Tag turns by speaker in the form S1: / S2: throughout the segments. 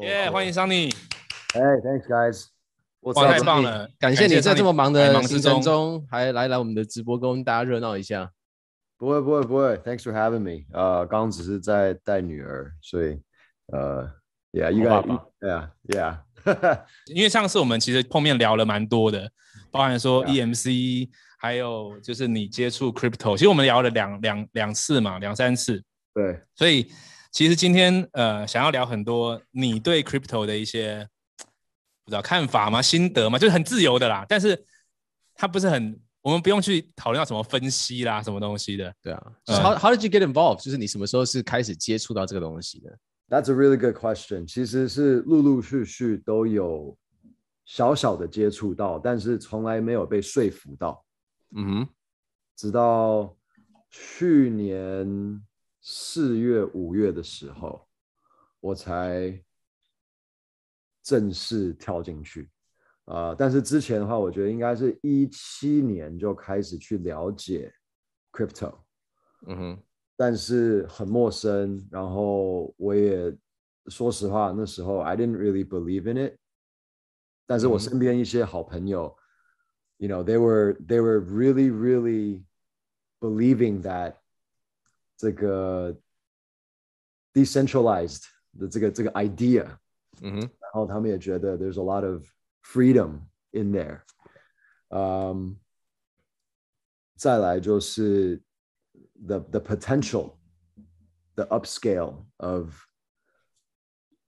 S1: 耶，欢迎 Sunny。
S2: Hey, thanks guys。
S1: 哇，太棒了！
S3: 感谢你在这么忙的行程中还来来我们的直播，跟大家热闹一下。
S2: 不会不会不会，Thanks for having me。呃，刚刚只是在带女儿，所以呃，Yeah，应该，Yeah Yeah。
S1: 因为上次我们其实碰面聊了蛮多的，包含说 EMC，还有就是你接触 Crypto，其实我们聊了两两两次嘛，两三次。
S2: 对，
S1: 所以其实今天呃，想要聊很多你对 Crypto 的一些。不知道看法吗？心得吗？就是很自由的啦，但是它不是很，我们不用去讨论到什么分析啦，什么东西的。
S3: 对啊。嗯、How How did you get involved？就是你什么时候是开始接触到这个东西的
S2: ？That's a really good question。其实是陆陆续续都有小小的接触到，但是从来没有被说服到。
S3: 嗯哼。
S2: 直到去年四月、五月的时候，我才。正式跳进去，啊、呃！但是之前的话，我觉得应该是一七年就开始去了解 crypto，
S3: 嗯哼，
S2: 但是很陌生。然后我也说实话，那时候 I didn't really believe in it。但是我身边一些好朋友、嗯、，you know they were they were really really believing that 这个 decentralized 的这个这个 idea，
S3: 嗯哼。
S2: 然后他们也觉得 there's a lot of freedom in there，嗯、um，再来就是 the the potential，the upscale of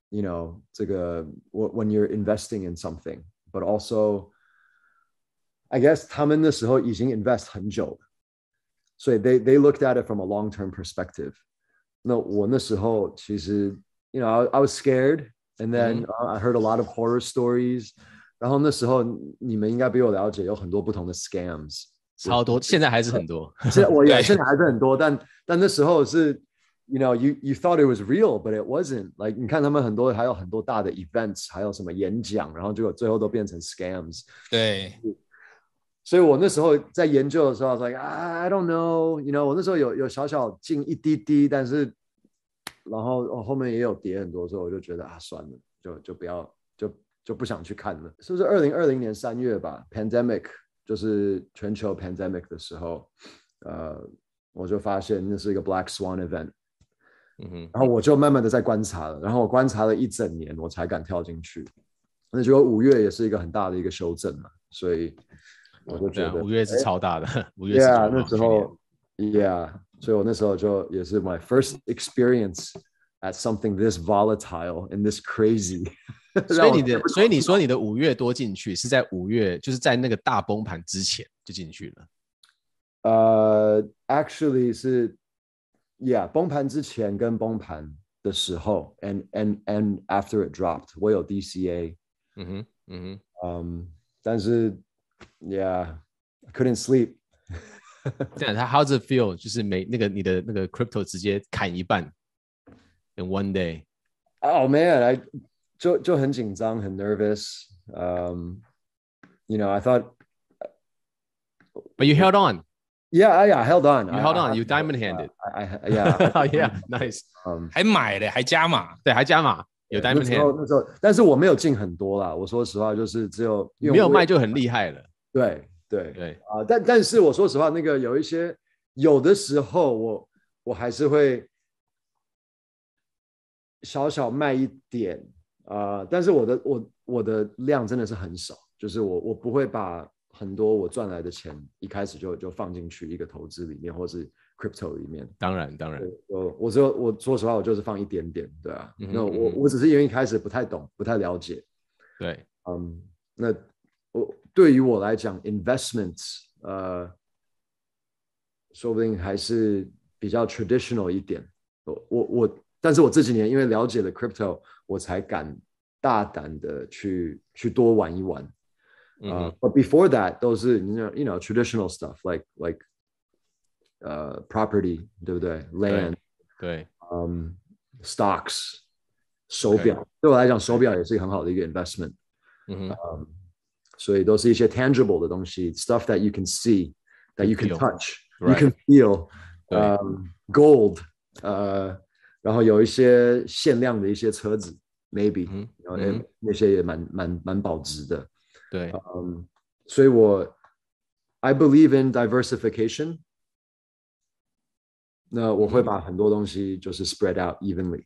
S2: you know 这个 when you're investing in something，but also I guess 他们那时候已经 invest 很久了， 所以 they they looked at it from a long term perspective。那我那时候其实 you know I, I was scared。And then、uh, I heard a lot of horror stories。然后那时候你们应该比我了解，有很多不同的 scams，
S3: 超多，现在还是很多。
S2: 现在我也现在还是很多，但但那时候是，you know you you thought it was real, but it wasn't. Like 你看他们很多还有很多大的 events，还有什么演讲，然后结果最后都变成 scams。
S1: 对。
S2: 所以我那时候在研究的时候 like I don't know, you know，我那时候有有小小进一滴滴，但是。然后后面也有跌很多，所以我就觉得啊，算了，就就不要，就就不想去看了。是不是二零二零年三月吧？Pandemic 就是全球 Pandemic 的时候，呃，我就发现那是一个 Black Swan event。
S3: 嗯哼。
S2: 然后我就慢慢的在观察了，然后我观察了一整年，我才敢跳进去。那结果五月也是一个很大的一个修正嘛，所以我就觉得
S3: 五月是超大的，五月
S2: 是。Yeah，那时候，Yeah。所以我那时候就也是 my first experience at something this volatile and this crazy。
S3: 所以你的，所以你说你的五月多进去是在五月，就是在那个大崩盘之前就进去了。
S2: 呃、uh,，actually 是，yeah，崩盘之前跟崩盘的时候，and and and after it dropped，我有 DCA。
S3: 嗯哼，嗯哼，
S2: 嗯，但是 ，yeah，couldn't sleep。
S3: 对啊，他 How's it feel？就是每那个你的那个 crypto 直接砍一半，in one
S2: day。Oh man，I 就就很紧张，很 nervous。Um, you know, I thought,
S3: but you held on.
S2: Yeah, yeah, I held on.
S3: You held on. You diamond handed.
S2: I, yeah,
S3: yeah, nice.
S1: 还买的，还加码，
S3: 对，还加码，有 diamond hand。
S2: 那时候，但是我没有进很多啦。我说实话，就是只有
S3: 没有卖就很厉害了。
S2: 对。对
S3: 对
S2: 啊、呃，但但是我说实话，那个有一些有的时候我，我我还是会小小卖一点啊、呃，但是我的我我的量真的是很少，就是我我不会把很多我赚来的钱一开始就就放进去一个投资里面，或是 crypto 里面。
S3: 当然当然，
S2: 我我只有我说实话，我就是放一点点，对啊，
S3: 嗯、
S2: 那我我只是因为一开始不太懂，不太了解，
S3: 对，
S2: 嗯，那我。对于我来讲，investments，呃，说不定还是比较 traditional 一点。我我我，但是我这几年因为了解了 crypto，我才敢大胆的去去多玩一玩。啊、uh, but before that 都是 you know you know traditional stuff like like 呃、uh, property 对不对？land
S3: 对，
S2: 嗯、um,，stocks 手表对我来讲手表也是一个很好的一个 investment。
S3: 嗯哼。
S2: 所以都是一些 tangible 的东西，stuff that you can see, that you can touch,
S3: you,
S2: you can feel，嗯、um,，gold，呃、uh,，然后有一些限量的一些车子， maybe，
S3: 嗯
S2: 然后
S3: 嗯
S2: 那些也蛮蛮蛮保值的。
S3: 对，
S2: 嗯，所以我 I believe in diversification。那我会把很多东西就是 spread out evenly。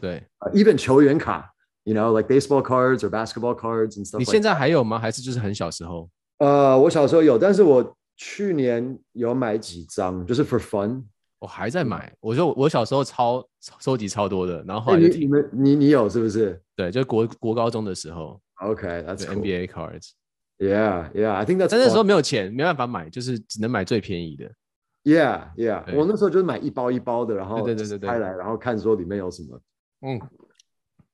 S3: 对。
S2: Uh, even 球员卡 ，you know, like baseball cards or basketball cards and stuff.
S3: 你现在还有吗？还是就是很小时候？
S2: 呃，我小时候有，但是我去年有买几张，就是 for fun。
S3: 我还在买。我说我小时候超收集超多的，然
S2: 后你你
S3: 来就停。
S2: 们你你有是不是
S3: 对，就是国国高中的时候
S2: ，？Okay, that's
S3: 对
S2: cool.
S3: NBA cards。
S2: Yeah, yeah. I think that's.
S3: 但那时候没有钱，没办法买，就是只能买最便宜的。
S2: Yeah, yeah.
S3: 对
S2: 我那时候就是买一包一包的，然后
S3: 对对对对对
S2: 拆来，然后看说里面有什么。
S3: 嗯，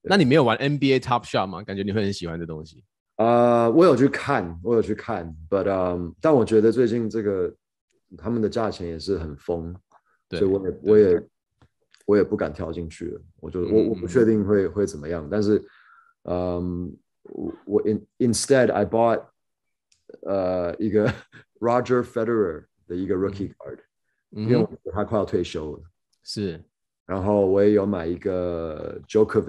S3: 那你没有玩 NBA Top Shot 吗？感觉你会很喜欢这东西。
S2: 呃，我有去看，我有去看，but um，但我觉得最近这个他们的价钱也是很疯，
S3: 对
S2: 所以我也我也我也不敢跳进去了。我就
S3: 嗯
S2: 我我不确定会会怎么样，但是嗯，我我 in instead I bought 呃一个 Roger Federer 的一个 rookie card，因为我他快要退休了。
S3: 是，
S2: 然后我也有买一
S3: 个哼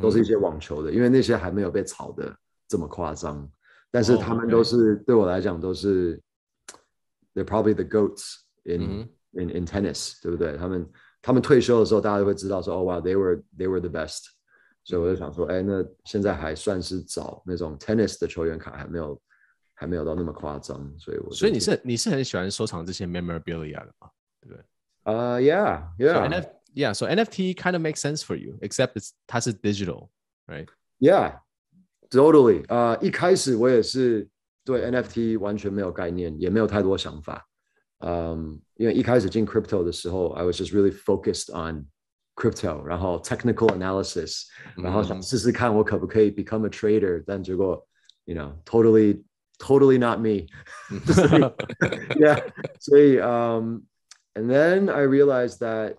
S2: 都是一些网球的，因为那些还没有被炒的这么夸张，但是
S3: 哦
S2: 他
S3: 们
S2: 都是、对我来讲都是，they're probably the goats in、
S3: 嗯
S2: in in tennis，对不对？他们他们退休的时候，大家都会知道说，哦哇，they were they were the best，所以我就想说，哎，那现在还算是早那种 tennis 的球员卡还没有还没有到那么夸张，所以我
S3: 所以你是你是很喜欢收藏这些 memorabilia 的吗？对不对？
S2: 啊、uh,，yeah
S3: So
S2: yeah
S3: NF yeah, so NFT kind of makes sense for you, except it's 它是 digital, right?
S2: Yeah, totally. 呃、一开始我也是对 NFT 完全没有概念，也没有太多想法。嗯，因为一开始进 crypto 的时候，I was just really focused on crypto，然后 technical analysis，然后想试试看我可不可以 become a trader，但结果，you know, totally, totally not me. yeah. 所以，um, and then I realized that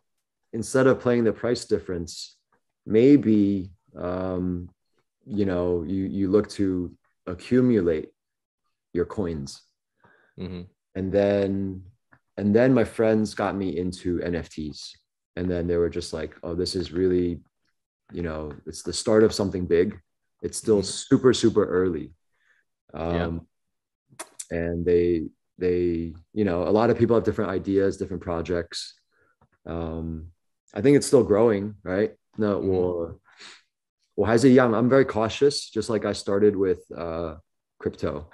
S2: instead of playing the price difference, maybe um, you know you you look to accumulate your coins.
S3: 嗯哼
S2: ，and then and then my friends got me into nfts and then they were just like oh this is really you know it's the start of something big. It's still
S3: Mhm.
S2: super super early. Um,
S3: Yeah.
S2: and they they you know a lot of people have different ideas different projects. Um, i think it's still growing right no
S3: Mhm.
S2: 我我还是一样 i'm very cautious just like i started with uh, crypto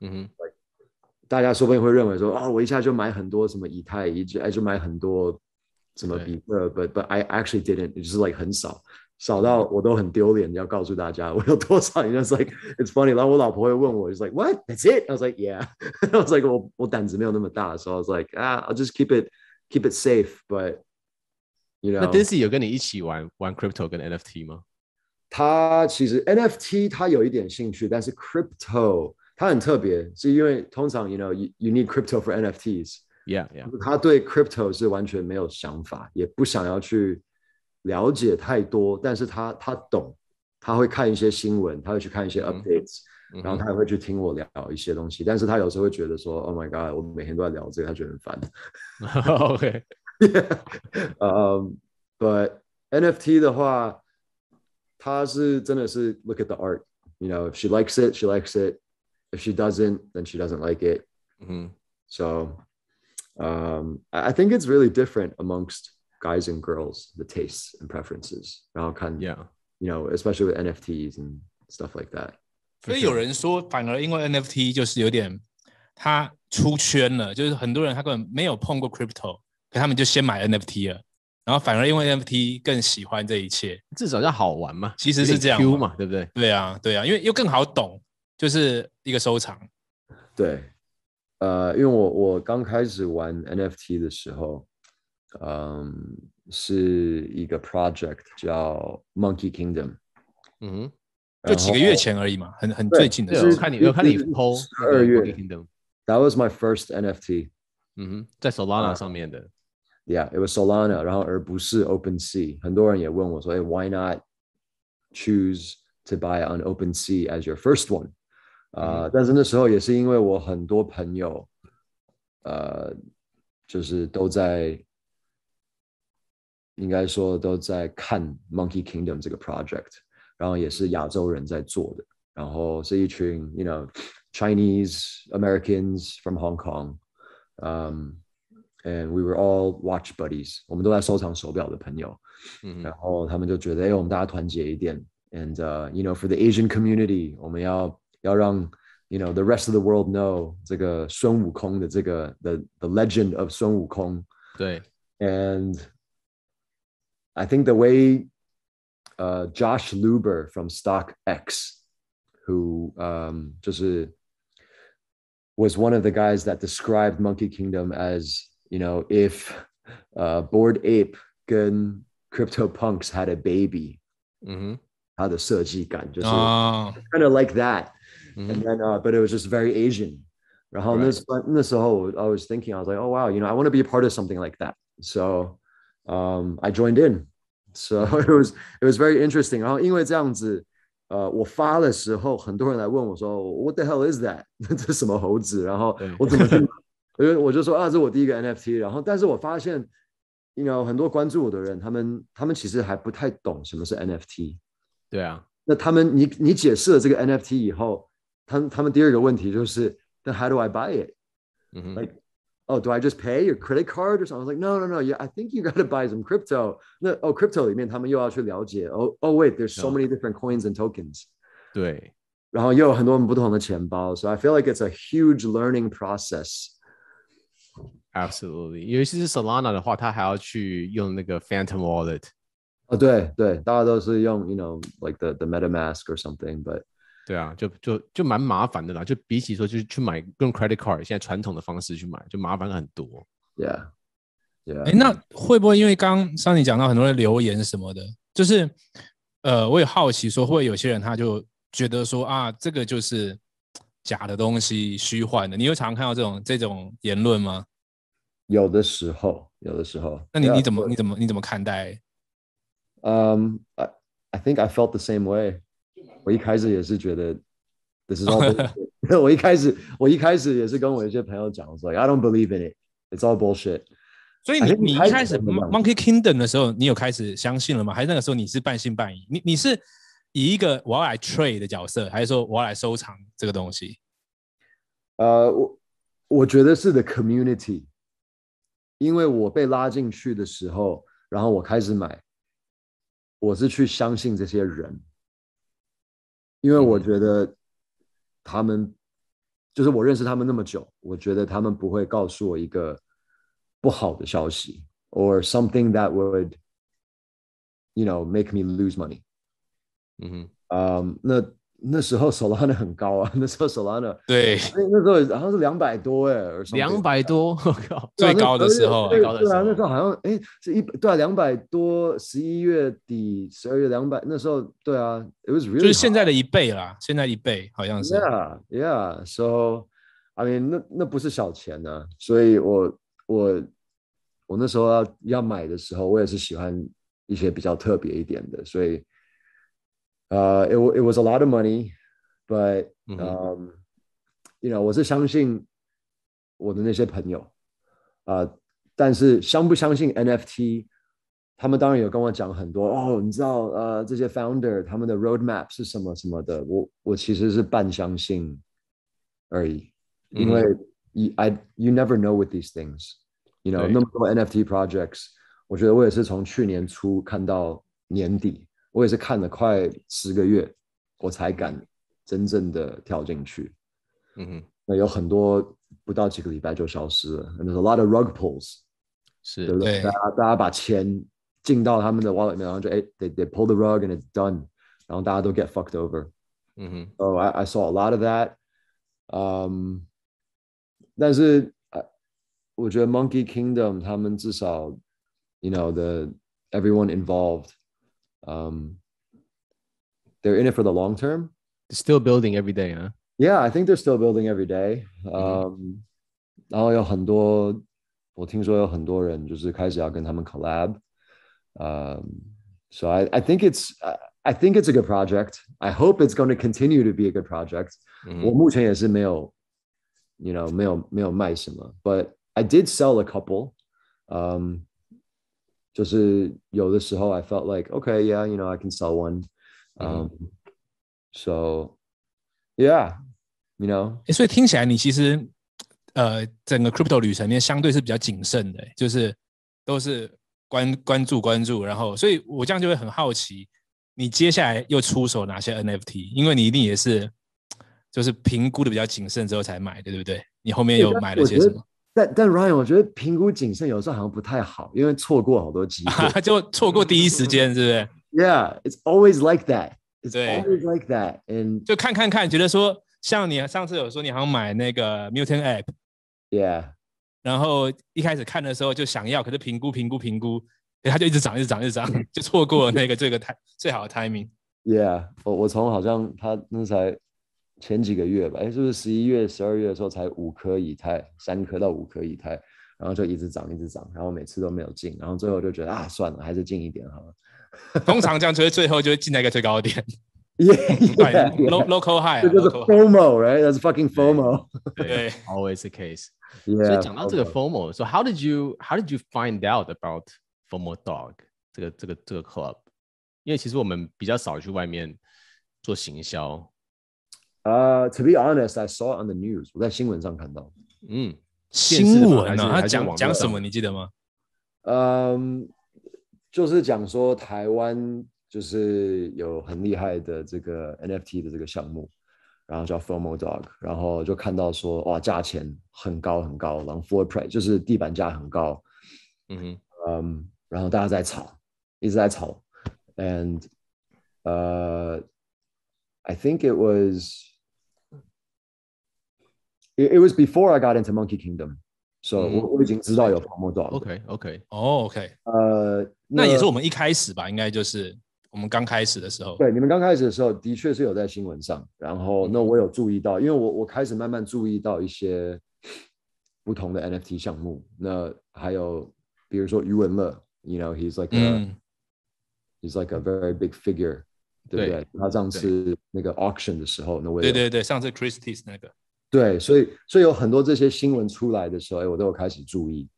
S3: 嗯哼，
S2: 大家说不定会认为说，哦，我一下就买很多什么以太，一就哎就买很多什么比特，but but I actually didn't，就是 like 很少，少到我都很丢脸，要告诉大家我有多少。And it's like it's funny，然后我老婆会问我，It's like what? That's it? I was like yeah. I was like 我我胆子没有那么大，所以 I was like 啊，I'll just keep it keep it safe. But you know，
S3: 那 Dizzy 有跟你一起玩玩 crypto 跟 NFT 吗？
S2: 他其实 NFT 他有一点兴趣，但是 crypto 他很特别，是因为通常 you know you you need crypto for NFTs。
S3: Yeah, yeah.
S2: 他对 crypto 是完全没有想法，也不想要去了解太多，但是他他懂，他会看一些新闻，他会去看一些
S3: 嗯
S2: updates，、然后他也会去听我聊一些东西，但是他有时候会觉得说，Oh my god，我每天都在聊这个，他觉得很烦。
S3: OK，
S2: um, but NFT 的话，他是真的是 look at the art，you know，if she likes it，she likes it，if she doesn't，then she doesn't like it。
S3: 嗯
S2: So um, I I think it's really different amongst guys and girls, the tastes and preferences. 然后看
S3: Yeah.
S2: you know, especially with NFTs and stuff like that.
S1: 所以有人说，反而因为 NFT 就是有点它出圈了，就是很多人他根本没有碰过 crypto， 可他们就先买 NFT 了，然后反而因为 NFT 更喜欢这一切。
S3: 至少要好玩嘛，
S1: 其实是
S3: 这样嘛，对不对？
S1: 对啊，对啊，因为又更好懂，就是一个收藏。
S2: 对，呃，因为我我刚开始玩 NFT 的时候，嗯，是一个 project 叫 Monkey Kingdom，
S3: 嗯哼，
S1: 就几个月前而已嘛，很很最近的事
S2: 是
S3: 我看你，我看你
S2: 是
S3: PO
S2: 12月 Kingdom，That was my first NFT.
S3: 嗯哼，在 Solana 上面的，
S2: Yeah, it was Solana，然后而不是 OpenSea。很多人也问我说，哎，Why not choose to buy on OpenSea as your first one？啊、呃，但是那时候也是因为我很多朋友，呃，就是都在 应该说都在看 Monkey Kingdom 这个 project，然后也是亚洲人在做的，然后是一群 you know Chinese Americans from Hong Kong，嗯、 um,，and we were all watch buddies，我们都在收藏手表的朋友，嗯，然后他们就觉得，哎，我们大家团结一点，and、uh, you know for the Asian community，我们要要让 you know the rest of the world know 这个孙悟空的这个 the the legend of 孙悟空，
S3: 对，
S2: and I think the way uh, Josh Luber from StockX, who um, just was one of the guys that described Monkey Kingdom as, you know, if uh, Bored Ape and CryptoPunks had a baby,
S3: mm-hmm.
S2: how the just
S1: oh.
S2: kind of like that. Mm-hmm. And then, uh, but it was just very Asian. Right. this, this whole, I was thinking, I was like, oh, wow, you know, I want to be a part of something like that. So um, I joined in. So it was it was very interesting. 然后因为这样子，呃，我发的时候，很多人来问我说，What the hell is that？这是什么猴子？然后我怎么去？ 因为我就说啊，这是我第一个 NFT。然后，但是我发现，you know，很多关注我的人，他们他们其实还不太懂什么是 NFT。
S3: 对啊，
S2: 那他们你你解释了这个 NFT 以后，他们他们第二个问题就是，Then how do I buy it？
S3: 嗯哼。
S2: Like, oh, do I just pay your credit card or something? I was like, no, no, no. Yeah, I think you got to buy some crypto. No, oh, crypto 里面他们又要去了解。Oh, oh, wait, there's so many different coins and tokens.
S3: 对，
S2: 然后又有很多不同的钱包。So I feel like it's a huge learning process.
S3: Absolutely，尤其是 Solana 的话，他还要去用那个 Phantom Wallet。
S2: 哦，对对，大家都是用，you know, like the the MetaMask or something, but
S3: 对啊，就就就蛮麻烦的啦。就比起说，就是去买用 credit card，现在传统的方式去买，就麻烦很多。
S2: Yeah，Yeah。
S1: 哎，那会不会因为刚刚上你讲到很多人留言什么的，就是呃，我也好奇说，会不会有些人他就觉得说啊，这个就是假的东西，虚幻的。你有常看到这种这种言论吗？
S2: 有的时候，有的时候。
S1: 那你你怎么你怎么你怎么看待？
S2: 嗯、um,，I I think I felt the same way. 我一开始也是觉得，This is all。我一开始，我一开始也是跟我一些朋友讲说，I don't believe in it. It's all bullshit。
S1: 所以你你一开始 Monkey Kingdom 的时候，你有开始相信了吗？还是那个时候你是半信半疑？你你是以一个我要来 trade 的角色，还是说我要来收藏这个东西？
S2: 呃，我我觉得是 the community，因为我被拉进去的时候，然后我开始买，我是去相信这些人。因为我觉得他们就是我认识他们那么久，我觉得他们不会告诉我一个不好的消息，or something that would you know make me lose money。
S3: 嗯哼，
S2: 嗯，那。那时候 Solana 很高啊，那时候 Solana
S1: 对，
S2: 那时候好像是两百多哎，
S3: 两百多，我靠，
S1: 最高的时候，最高的时候，
S2: 那时候好像哎是一对啊，两百多，十一月底十二月两百，那时候对啊，it was really
S1: 就是现在的一倍啦，现在一倍好像是
S2: ，yeah yeah，so I mean 那那不是小钱呢，所以我我我那时候要要买的时候，我也是喜欢一些比较特别一点的，所以。呃、uh,，it it was a lot of money，but um，、mm-hmm. you know，我是相信我的那些朋友啊，uh, 但是相不相信 NFT，他们当然有跟我讲很多哦，你知道呃，这些 founder 他们的 roadmap 是什么什么的，我我其实是半相信而已，mm-hmm. 因为 you I you never know with these things，you know，那么多 NFT projects，我觉得我也是从去年初看到年底。 我也是看了快十个月，我才敢真正的跳进去。
S3: 嗯哼，
S2: 那有很多不到几个礼拜就消失了。And there's a lot of rug pulls，
S3: 是，
S2: 对不对？大家大家把钱进到他们的 wallet 里面，然后就哎，they they pull the rug and it's done，然后大家都 get fucked over。
S3: 嗯哼，
S2: Oh I I saw a lot of that。嗯，但是我觉得 Monkey Kingdom 他们至少，you know the everyone involved。 um, they're in it for the long term.
S3: They're still building every day, huh?
S2: Yeah, I think they're still building every day. Um, so I, I think it's I think it's a good project. I hope it's going to continue to be a good project. Mm-hmm. I did sell a couple. Um, 就是有的时候 I felt like okay yeah you know I can sell one um、嗯、so yeah you know
S1: 所以听起来你其实呃整个 crypto 旅程面相对是比较谨慎的，就是都是关关注关注，然后所以我这样就会很好奇，你接下来又出手哪些 NFT？因为你一定也是就是评估的比较谨慎之后才买的，对不对？你后面又买了些什么？
S2: 但但 Ryan，我觉得评估谨慎有时候好像不太好，因为错过好多机会，
S1: 就错过第一时间，是不是
S2: ？Yeah, it's always like that. It's
S1: 对
S2: always like that. And
S1: 就看看看，觉得说，像你上次有说你好像买那个 Mutant App,
S2: Yeah，
S1: 然后一开始看的时候就想要，可是评估评估评估，它就一直涨，一直涨，一直涨，就错过了那个这个最好的 timing。
S2: Yeah，我我从好像他那才。前几个月吧，哎，是不是十一月、十二月的时候才五颗以太，三颗到五颗以太，然后就一直涨，一直涨，然后每次都没有进，然后最后就觉得啊，算了，还是进一点好了。
S1: 通常这样，就会最后就会进在一个最高点。
S2: Yeah, yeah, yeah.
S1: local high，
S2: 这就是 FOMO，right？That's fucking FOMO。
S1: 对
S3: ，always the case。
S2: Yeah,
S3: 所以讲到这个 FOMO，so how did you how did you find out about FOMO Dog 这个这个这个 club？因为其实我们比较少去外面做行销。
S2: Uh, to be honest, I saw it on the news. 我在新闻上看到。
S1: 嗯，新闻啊，他讲讲什么？你记得吗？
S2: 嗯，um, 就是讲说台湾就是有很厉害的这个 NFT 的这个项目，然后叫 Formal Dog，然后就看到说哇，价钱很高很高，然后 floor price 就是地板价很高。嗯哼，嗯，um, 然后大家在炒，一直在炒，and 呃、uh, I think it was It was before I got into Monkey Kingdom, so 我、嗯、我已经知道有 FOMO
S3: Dog。OK OK，
S1: 哦 OK，
S2: 呃，
S1: 那也是我们一开始吧，应该就是我们刚开始的时候。
S2: 对，你们刚开始的时候，的确是有在新闻上，然后那我有注意到，因为我我开始慢慢注意到一些不同的 NFT 项目，那还有比如说余文乐，you know he's like a、嗯、he's like a very big figure，对不对？对他上次那个 auction 的时候，那我
S1: 对对对，上次 Christie's 那个。
S2: 对，所以所以有很多这些新闻出来的时候，哎，我都有开始注意。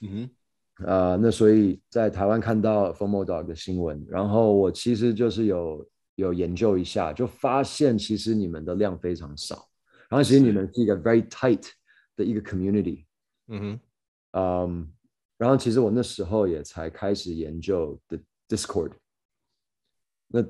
S2: 嗯哼，啊、呃，那所以在台湾看到 FOMO Dog 的新闻，然后我其实就是有有研究一下，就发现其实你们的量非常少，然后其实你们是一个 very tight 的一个 community。嗯哼，嗯，然后其实我那时候也才开始研究的 Discord。那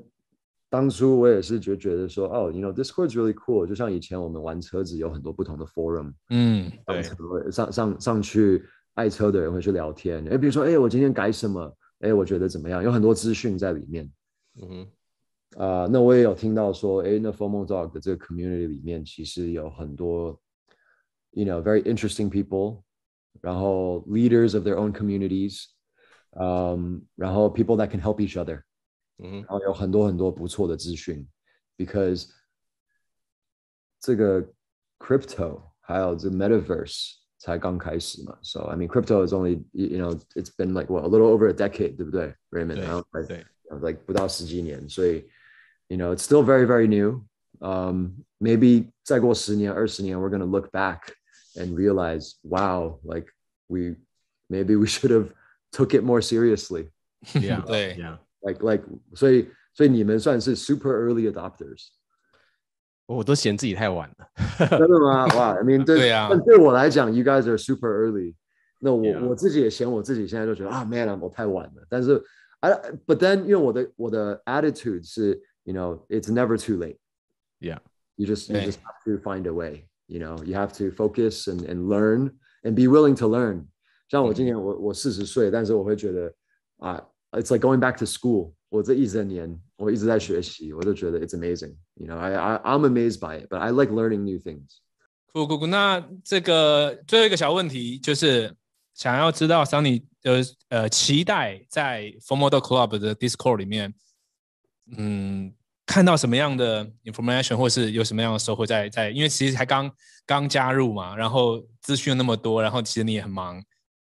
S2: 当初我也是觉觉得说，哦，you know Discord's really cool，就像以前我们玩车子有很多不同的 forum，嗯，对，上上上去爱车的人会去聊天，哎，比如说，哎，我今天改什么，哎，我觉得怎么样，有很多资讯在里面，嗯哼，啊、呃，那我也有听到说，哎，那 FOMO Dog 的这个 community 里面其实有很多，you know very interesting people，然后 leaders of their own communities，嗯、um,，然后 people that can help each other。嗯，然后有很多很多不错的资讯，because 这个 crypto 还有这 metaverse 才刚开始嘛，so I mean crypto is only you know it's been like what a little over a decade，对不对，Raymond？然后对，like 不到十几年，所以 you know it's still very very new。Um, maybe 再过十年二十年，we're gonna look back and realize wow like we maybe we should have took it more
S1: seriously。Yeah，对，Yeah。
S2: like like 所以所以你们算是 super early adopters，
S3: 我都嫌自己太晚了，
S2: 真的吗？哇，I mean 对
S1: 对啊，
S2: 但对我来讲，you guys are super early。那我、yeah. 我自己也嫌我自己现在就觉得啊，man，我太晚了。但是，I but then 因为我的我的 attitude 是，you know it's never too late。Yeah。You just you just have to find a way。You know you have to focus and and learn and be willing to learn。像我今年我我四十岁，但是我会觉得啊。 It's like going back to school。我这一整年，我一直在学习，我就觉得 it's amazing。You know, I I I'm amazed by it, but I like learning new things。
S1: 酷酷酷，那这个最后一个小问题就是想要知道，Sunny 呃呃期待在 FOMO Dog Club 的 Discord 里面，嗯，看到什么样的 information，或是有什么样的收获在在？因为其实才刚刚加入嘛，然后资讯那么多，然后其实你也很忙。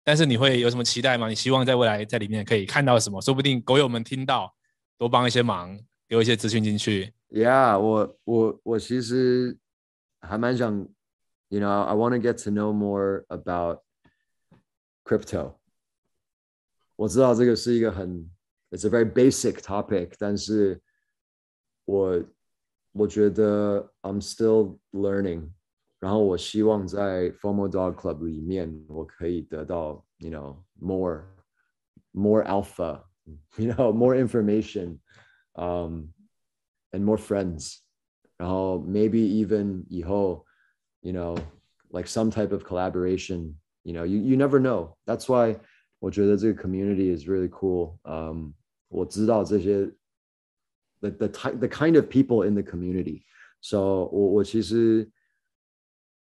S1: 但是你会有什么期待吗？你希望在未来在里面可以看到什么？说不定狗友们听到，多帮一些忙，给我一些资讯进去。
S2: Yeah，我我我其实还蛮想，you know，I want to get to know more about crypto。我知道这个是一个很，it's a very basic topic，但是我我觉得 I'm still learning，然后我希望在 FOMO Dog Club 里面我可以得到，you know more more alpha，you know more information，嗯、um, and more friends，然后 maybe even 以后，you know like some type of collaboration，you know you you never know，that's why。我觉得这个 community is really cool。嗯，我知道这些 the the type the kind of people in the community。So 我我其实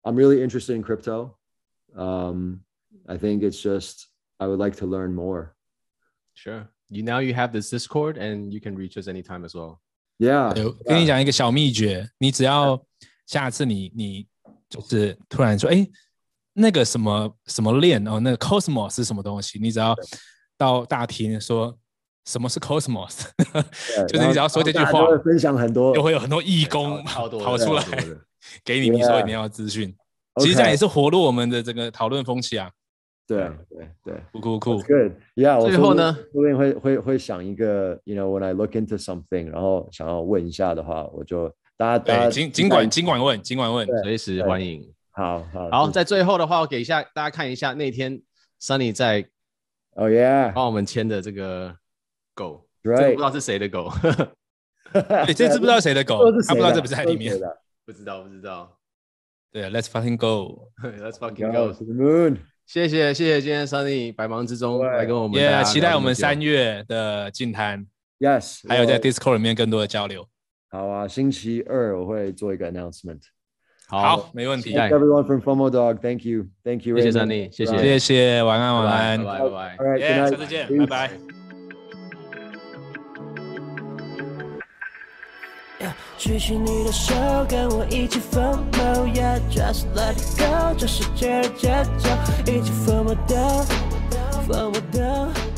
S2: I'm really interested in crypto。Um, I think it's just I would like to learn more.
S3: Sure. You now you have this Discord and you can reach us anytime as well.
S2: Yeah.
S1: 我跟你讲一个小秘诀，你只要下次你你就是突然说，哎。那个什么什么链哦，那个 Cosmos 是什么东西？你只要到大厅说什么是 Cosmos，就是你只要说这句话，
S2: 分享很多，
S1: 就会有很多义工跑出来 给你你说你要资讯。其实这样也是活络我们的这个讨论风气啊。
S2: 对对对，
S1: 酷酷酷。
S2: Good，Yeah。
S3: 最后呢，
S2: 后面会会会想一个，You know，when I look into something，然后想要问一下的话，我就大家大家
S1: 尽尽管尽管问，尽管问，
S3: 随时欢迎。
S2: 好好。
S3: 好，在最后的话，我给一下大家看一下那天 Sunny 在
S2: 哦耶
S3: 帮我们签的这个狗，
S2: 这个
S3: 不知道是谁的狗，
S1: 对，这只不知道谁的狗，他不知道这不是在里面，
S3: 不知道不知道，
S1: 对，Let's fucking
S3: go，Let's fucking go
S2: to the moon，
S3: 谢谢谢谢今天 Sunny 百忙之中来跟我们，
S1: 也期待我们三月的近谈
S2: ，Yes，
S1: 还有在 Discord 里面更多的交流。
S2: 好啊，星期二我会做一个 announcement。
S1: 好，没问题。
S2: Thank everyone from FOMO Dog. Thank you, thank you.
S3: 谢谢 Sunny，谢谢，
S1: 谢谢，晚安，晚安，
S3: 拜拜，拜拜。
S2: All right.
S1: 下次见，拜拜。
S4: 举起你的手，跟我一起 FOMO, yeah, just let it go，这世界的节奏，一起 FOMO Dog, FOMO Dog。